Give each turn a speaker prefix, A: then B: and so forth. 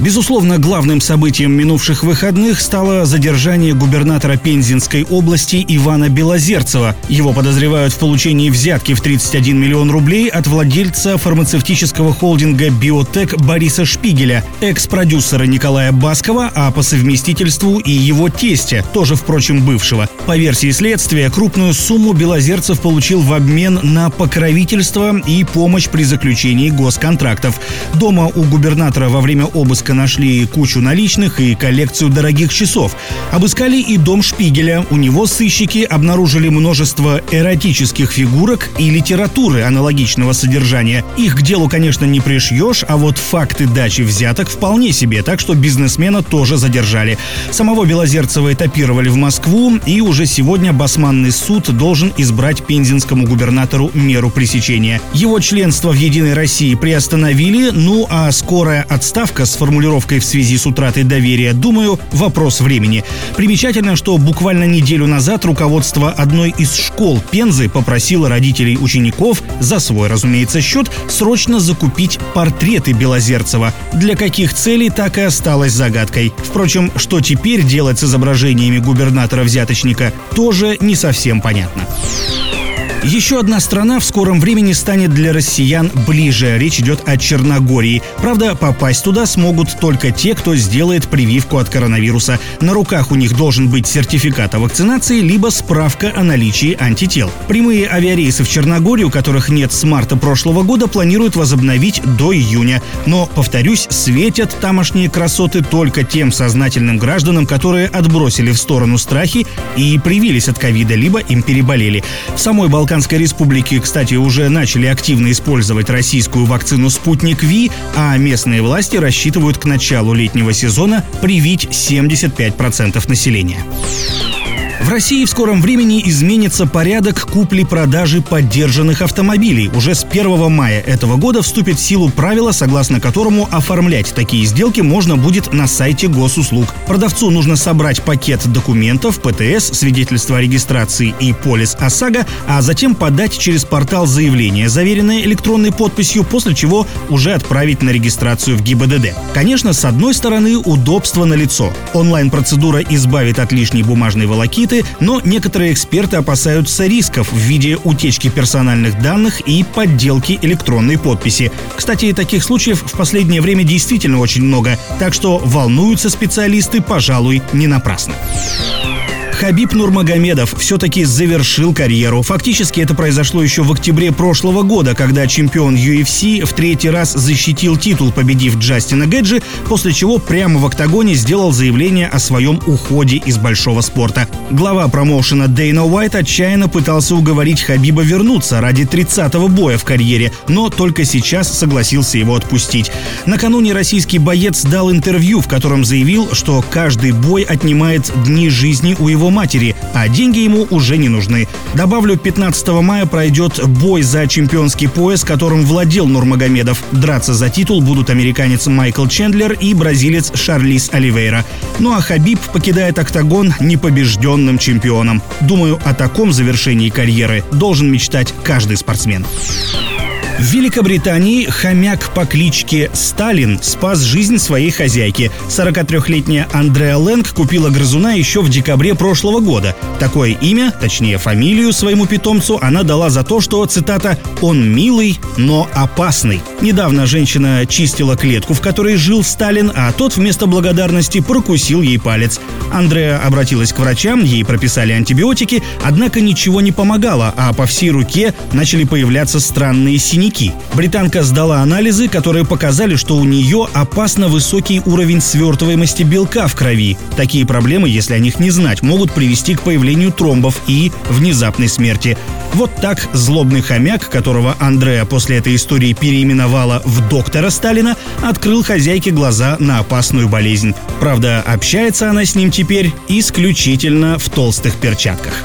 A: Безусловно, главным событием минувших выходных стало задержание губернатора Пензенской области Ивана Белозерцева. Его подозревают в получении взятки в 31 миллион рублей от владельца фармацевтического холдинга «Биотек» Бориса Шпигеля, экс-продюсера Николая Баскова, а по совместительству и его тестя, тоже, впрочем, бывшего. По версии следствия, крупную сумму Белозерцев получил в обмен на покровительство и помощь при заключении госконтрактов. Дома у губернатора во время обыска обыска нашли кучу наличных и коллекцию дорогих часов. Обыскали и дом Шпигеля. У него сыщики обнаружили множество эротических фигурок и литературы аналогичного содержания. Их к делу, конечно, не пришьешь, а вот факты дачи взяток вполне себе, так что бизнесмена тоже задержали. Самого Белозерцева этапировали в Москву, и уже сегодня Басманный суд должен избрать пензенскому губернатору меру пресечения. Его членство в «Единой России» приостановили, ну а скорая отставка сформулирована формулировкой в связи с утратой доверия, думаю, вопрос времени. Примечательно, что буквально неделю назад руководство одной из школ Пензы попросило родителей учеников за свой, разумеется, счет срочно закупить портреты Белозерцева. Для каких целей так и осталось загадкой. Впрочем, что теперь делать с изображениями губернатора-взяточника, тоже не совсем понятно. Еще одна страна в скором времени станет для россиян ближе. Речь идет о Черногории. Правда, попасть туда смогут только те, кто сделает прививку от коронавируса. На руках у них должен быть сертификат о вакцинации, либо справка о наличии антител. Прямые авиарейсы в Черногорию, которых нет с марта прошлого года, планируют возобновить до июня. Но, повторюсь, светят тамошние красоты только тем сознательным гражданам, которые отбросили в сторону страхи и привились от ковида, либо им переболели. В самой Балкании Балканской республики, кстати, уже начали активно использовать российскую вакцину «Спутник Ви», а местные власти рассчитывают к началу летнего сезона привить 75% населения. В России в скором времени изменится порядок купли-продажи поддержанных автомобилей. Уже с 1 мая этого года вступит в силу правило, согласно которому оформлять такие сделки можно будет на сайте госуслуг. Продавцу нужно собрать пакет документов, ПТС, свидетельство о регистрации и полис ОСАГО, а затем подать через портал заявление, заверенное электронной подписью, после чего уже отправить на регистрацию в ГИБДД. Конечно, с одной стороны, удобство на лицо. Онлайн-процедура избавит от лишней бумажной волокиты, защиты, но некоторые эксперты опасаются рисков в виде утечки персональных данных и подделки электронной подписи. Кстати, таких случаев в последнее время действительно очень много, так что волнуются специалисты, пожалуй, не напрасно. Хабиб Нурмагомедов все-таки завершил карьеру. Фактически это произошло еще в октябре прошлого года, когда чемпион UFC в третий раз защитил титул, победив Джастина Гэджи, после чего прямо в октагоне сделал заявление о своем уходе из большого спорта. Глава промоушена Дейна Уайт отчаянно пытался уговорить Хабиба вернуться ради 30-го боя в карьере, но только сейчас согласился его отпустить. Накануне российский боец дал интервью, в котором заявил, что каждый бой отнимает дни жизни у его матери, а деньги ему уже не нужны. Добавлю, 15 мая пройдет бой за чемпионский пояс, которым владел Нурмагомедов. Драться за титул будут американец Майкл Чендлер и бразилец Шарлиз Оливейра. Ну а Хабиб покидает октагон непобежденным чемпионом. Думаю, о таком завершении карьеры должен мечтать каждый спортсмен. В Великобритании хомяк по кличке Сталин спас жизнь своей хозяйки. 43-летняя Андреа Лэнг купила грызуна еще в декабре прошлого года. Такое имя, точнее фамилию своему питомцу она дала за то, что, цитата, «он милый, но опасный». Недавно женщина чистила клетку, в которой жил Сталин, а тот вместо благодарности прокусил ей палец. Андреа обратилась к врачам, ей прописали антибиотики, однако ничего не помогало, а по всей руке начали появляться странные синяки синяки. Британка сдала анализы, которые показали, что у нее опасно высокий уровень свертываемости белка в крови. Такие проблемы, если о них не знать, могут привести к появлению тромбов и внезапной смерти. Вот так злобный хомяк, которого Андреа после этой истории переименовала в доктора Сталина, открыл хозяйке глаза на опасную болезнь. Правда, общается она с ним теперь исключительно в толстых перчатках.